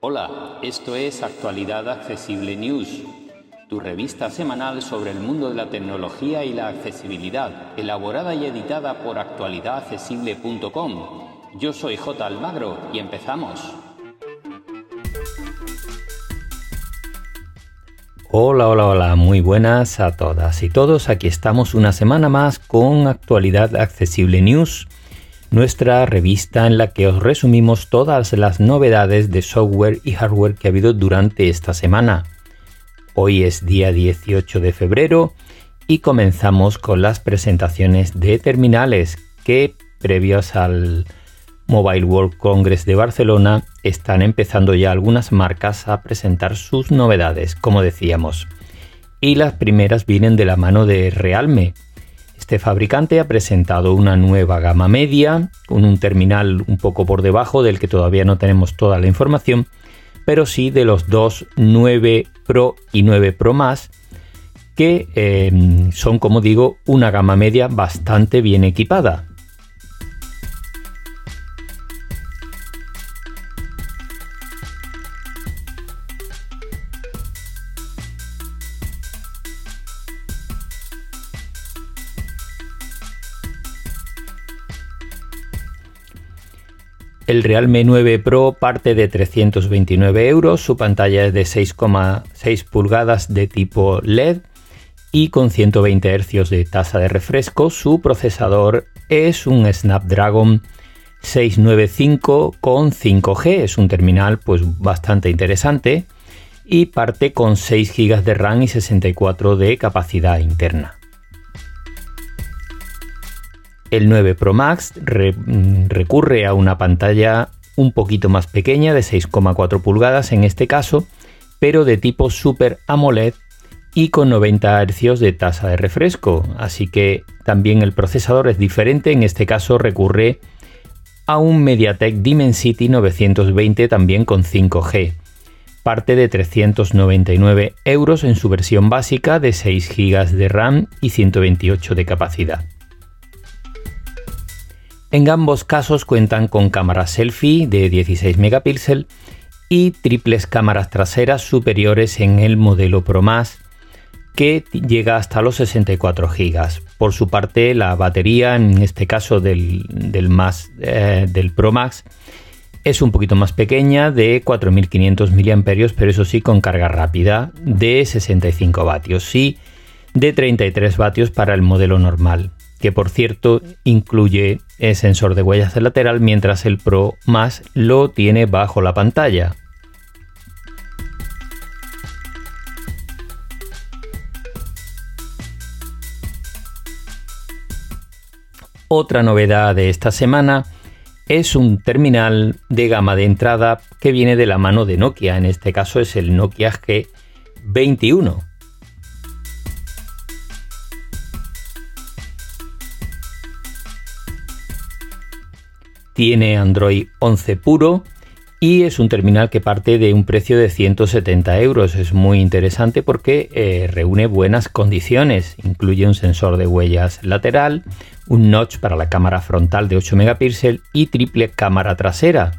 Hola, esto es Actualidad Accesible News, tu revista semanal sobre el mundo de la tecnología y la accesibilidad, elaborada y editada por actualidadaccesible.com. Yo soy J. Almagro y empezamos. Hola, hola, hola, muy buenas a todas y todos. Aquí estamos una semana más con Actualidad Accesible News nuestra revista en la que os resumimos todas las novedades de software y hardware que ha habido durante esta semana. Hoy es día 18 de febrero y comenzamos con las presentaciones de terminales que previos al Mobile World Congress de Barcelona están empezando ya algunas marcas a presentar sus novedades, como decíamos. Y las primeras vienen de la mano de Realme, este fabricante ha presentado una nueva gama media, con un terminal un poco por debajo del que todavía no tenemos toda la información, pero sí de los dos 9 Pro y 9 Pro Más, que eh, son, como digo, una gama media bastante bien equipada. El Realme 9 Pro parte de 329 euros, su pantalla es de 6,6 pulgadas de tipo LED y con 120 Hz de tasa de refresco. Su procesador es un Snapdragon 695 con 5G, es un terminal pues bastante interesante y parte con 6 GB de RAM y 64 de capacidad interna. El 9 Pro Max mm, recurre a una pantalla un poquito más pequeña de 6,4 pulgadas en este caso, pero de tipo Super AMOLED y con 90 Hz de tasa de refresco, así que también el procesador es diferente, en este caso recurre a un MediaTek Dimensity 920 también con 5G. Parte de 399 euros en su versión básica de 6 GB de RAM y 128 de capacidad. En ambos casos cuentan con cámara selfie de 16 megapíxeles y triples cámaras traseras superiores en el modelo Pro Max que llega hasta los 64 GB. Por su parte, la batería, en este caso del, del, eh, Pro Max, es un poquito más pequeña, de 4500 mAh, pero eso sí, con carga rápida de 65 vatios y de 33 vatios para el modelo normal que por cierto incluye el sensor de huellas de lateral mientras el Pro más lo tiene bajo la pantalla. Otra novedad de esta semana es un terminal de gama de entrada que viene de la mano de Nokia, en este caso es el Nokia G21 tiene Android 11 puro y es un terminal que parte de un precio de 170 euros. Es muy interesante porque eh, reúne buenas condiciones. Incluye un sensor de huellas lateral, un notch para la cámara frontal de 8 megapíxeles y triple cámara trasera.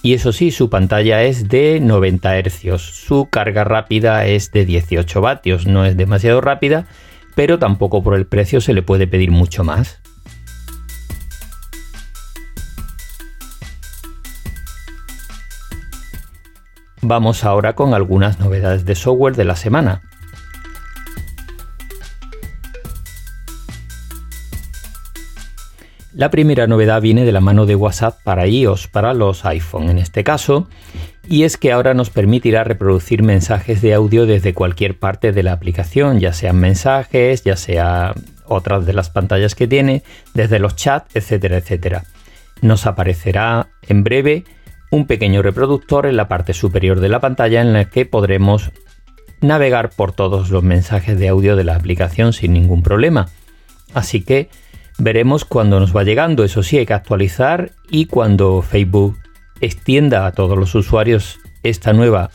Y eso sí, su pantalla es de 90 Hz. Su carga rápida es de 18 vatios. No es demasiado rápida, pero tampoco por el precio se le puede pedir mucho más. Vamos ahora con algunas novedades de software de la semana. La primera novedad viene de la mano de WhatsApp para iOS, para los iPhone en este caso, y es que ahora nos permitirá reproducir mensajes de audio desde cualquier parte de la aplicación, ya sean mensajes, ya sea otras de las pantallas que tiene, desde los chats, etcétera, etcétera. Nos aparecerá en breve un pequeño reproductor en la parte superior de la pantalla en la que podremos navegar por todos los mensajes de audio de la aplicación sin ningún problema. Así que veremos cuando nos va llegando, eso sí hay que actualizar y cuando Facebook extienda a todos los usuarios esta nueva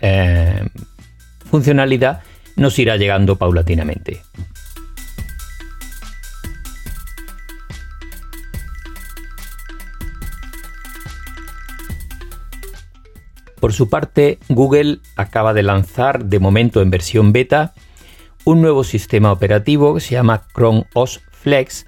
eh, funcionalidad, nos irá llegando paulatinamente. Por su parte, Google acaba de lanzar, de momento en versión beta, un nuevo sistema operativo que se llama Chrome OS Flex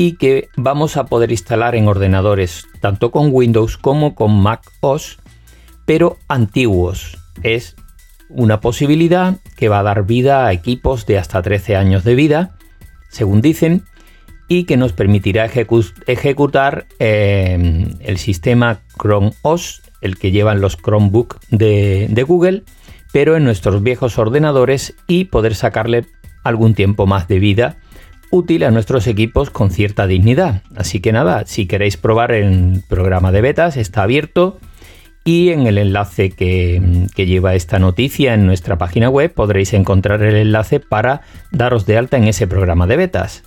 y que vamos a poder instalar en ordenadores tanto con Windows como con Mac OS, pero antiguos. Es una posibilidad que va a dar vida a equipos de hasta 13 años de vida, según dicen, y que nos permitirá ejecutar eh, el sistema Chrome OS el que llevan los Chromebook de Google, pero en nuestros viejos ordenadores y poder sacarle algún tiempo más de vida útil a nuestros equipos con cierta dignidad. Así que nada, si queréis probar el programa de betas, está abierto y en el enlace que, lleva esta noticia en nuestra página web podréis encontrar el enlace para daros de alta en ese programa de betas.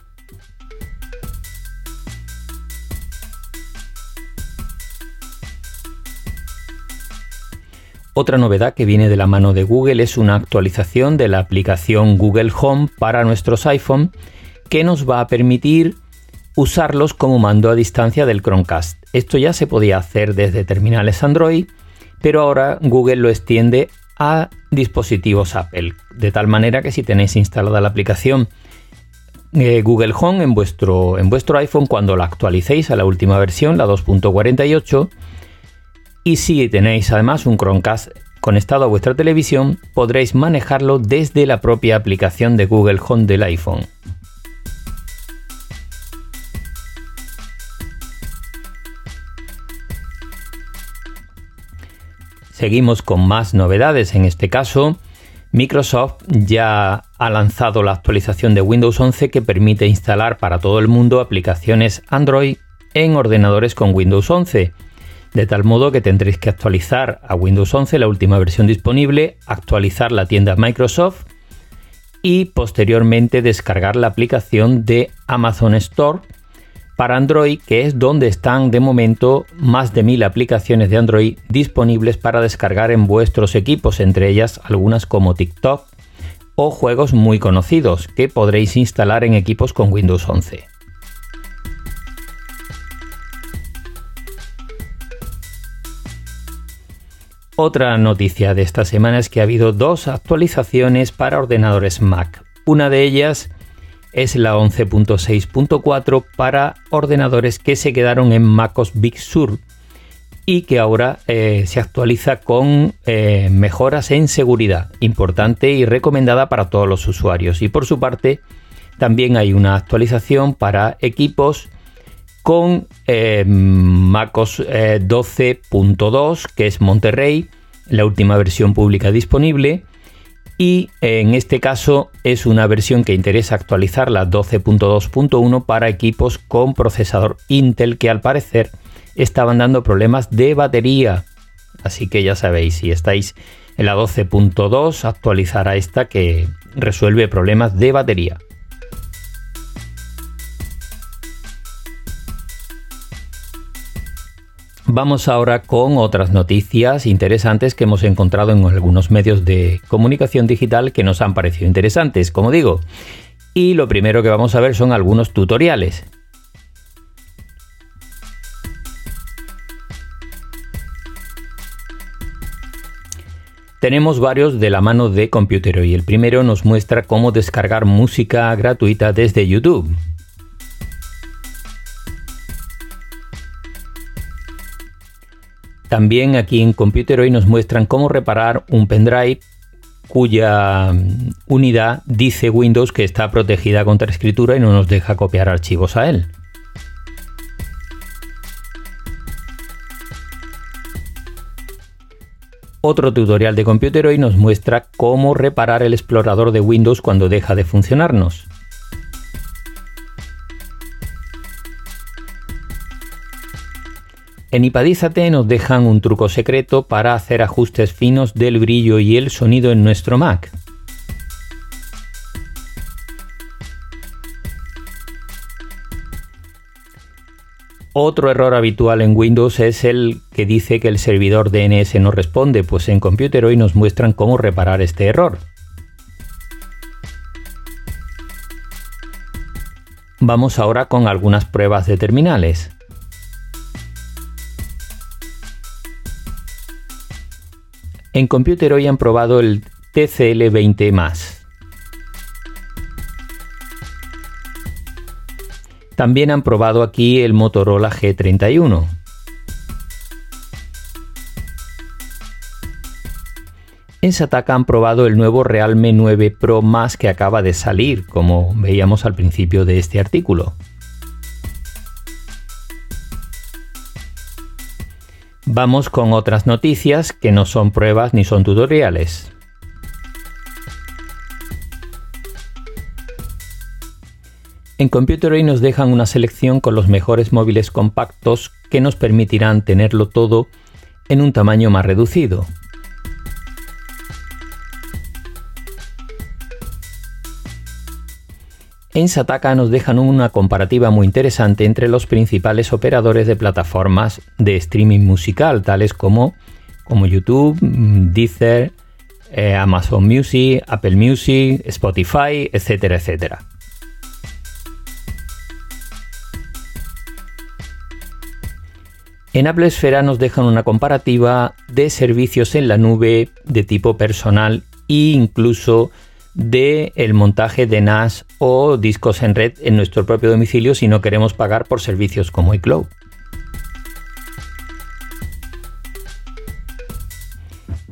Otra novedad que viene de la mano de Google es una actualización de la aplicación Google Home para nuestros iPhone que nos va a permitir usarlos como mando a distancia del Chromecast. Esto ya se podía hacer desde terminales Android, pero ahora Google lo extiende a dispositivos Apple, de tal manera que si tenéis instalada la aplicación eh, Google Home en vuestro, en vuestro iPhone, cuando la actualicéis a la última versión, la 2.48, y si tenéis además un Chromecast conectado a vuestra televisión, podréis manejarlo desde la propia aplicación de Google Home del iPhone. Seguimos con más novedades. En este caso, Microsoft ya ha lanzado la actualización de Windows 11 que permite instalar para todo el mundo aplicaciones Android en ordenadores con Windows 11 de tal modo que tendréis que actualizar a Windows 11 la última versión disponible, actualizar la tienda Microsoft y posteriormente descargar la aplicación de Amazon Store para Android, que es donde están de momento más de mil aplicaciones de Android disponibles para descargar en vuestros equipos, entre ellas algunas como TikTok o juegos muy conocidos que podréis instalar en equipos con Windows 11. Otra noticia de esta semana es que ha habido dos actualizaciones para ordenadores Mac. Una de ellas es la 11.6.4 para ordenadores que se quedaron en MacOS Big Sur y que ahora eh, se actualiza con eh, mejoras en seguridad, importante y recomendada para todos los usuarios. Y por su parte, también hay una actualización para equipos con eh, MacOS 12.2, eh, que es Monterrey, la última versión pública disponible. Y en este caso es una versión que interesa actualizar la 12.2.1 para equipos con procesador Intel que al parecer estaban dando problemas de batería. Así que ya sabéis, si estáis en la 12.2, actualizar a esta que resuelve problemas de batería. Vamos ahora con otras noticias interesantes que hemos encontrado en algunos medios de comunicación digital que nos han parecido interesantes, como digo. Y lo primero que vamos a ver son algunos tutoriales. Tenemos varios de la mano de Computero y el primero nos muestra cómo descargar música gratuita desde YouTube. También aquí en Computer hoy nos muestran cómo reparar un pendrive cuya mm, unidad dice Windows que está protegida contra escritura y no nos deja copiar archivos a él. Otro tutorial de Computer hoy nos muestra cómo reparar el explorador de Windows cuando deja de funcionarnos. En Ipadízate nos dejan un truco secreto para hacer ajustes finos del brillo y el sonido en nuestro Mac. Otro error habitual en Windows es el que dice que el servidor DNS no responde, pues en Computer hoy nos muestran cómo reparar este error. Vamos ahora con algunas pruebas de terminales. En Computer hoy han probado el TCL20+. También han probado aquí el Motorola G31. En Sataka han probado el nuevo Realme 9 Pro Más que acaba de salir, como veíamos al principio de este artículo. Vamos con otras noticias que no son pruebas ni son tutoriales. En Computer hoy nos dejan una selección con los mejores móviles compactos que nos permitirán tenerlo todo en un tamaño más reducido. En Sataka nos dejan una comparativa muy interesante entre los principales operadores de plataformas de streaming musical, tales como, como YouTube, Deezer, eh, Amazon Music, Apple Music, Spotify, etcétera, etcétera. En Apple Esfera nos dejan una comparativa de servicios en la nube de tipo personal e incluso de el montaje de NAS o discos en red en nuestro propio domicilio si no queremos pagar por servicios como iCloud.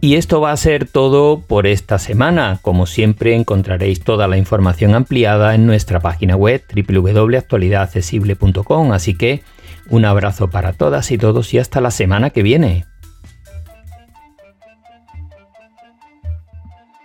Y esto va a ser todo por esta semana. Como siempre encontraréis toda la información ampliada en nuestra página web www.actualidadaccesible.com. Así que un abrazo para todas y todos y hasta la semana que viene.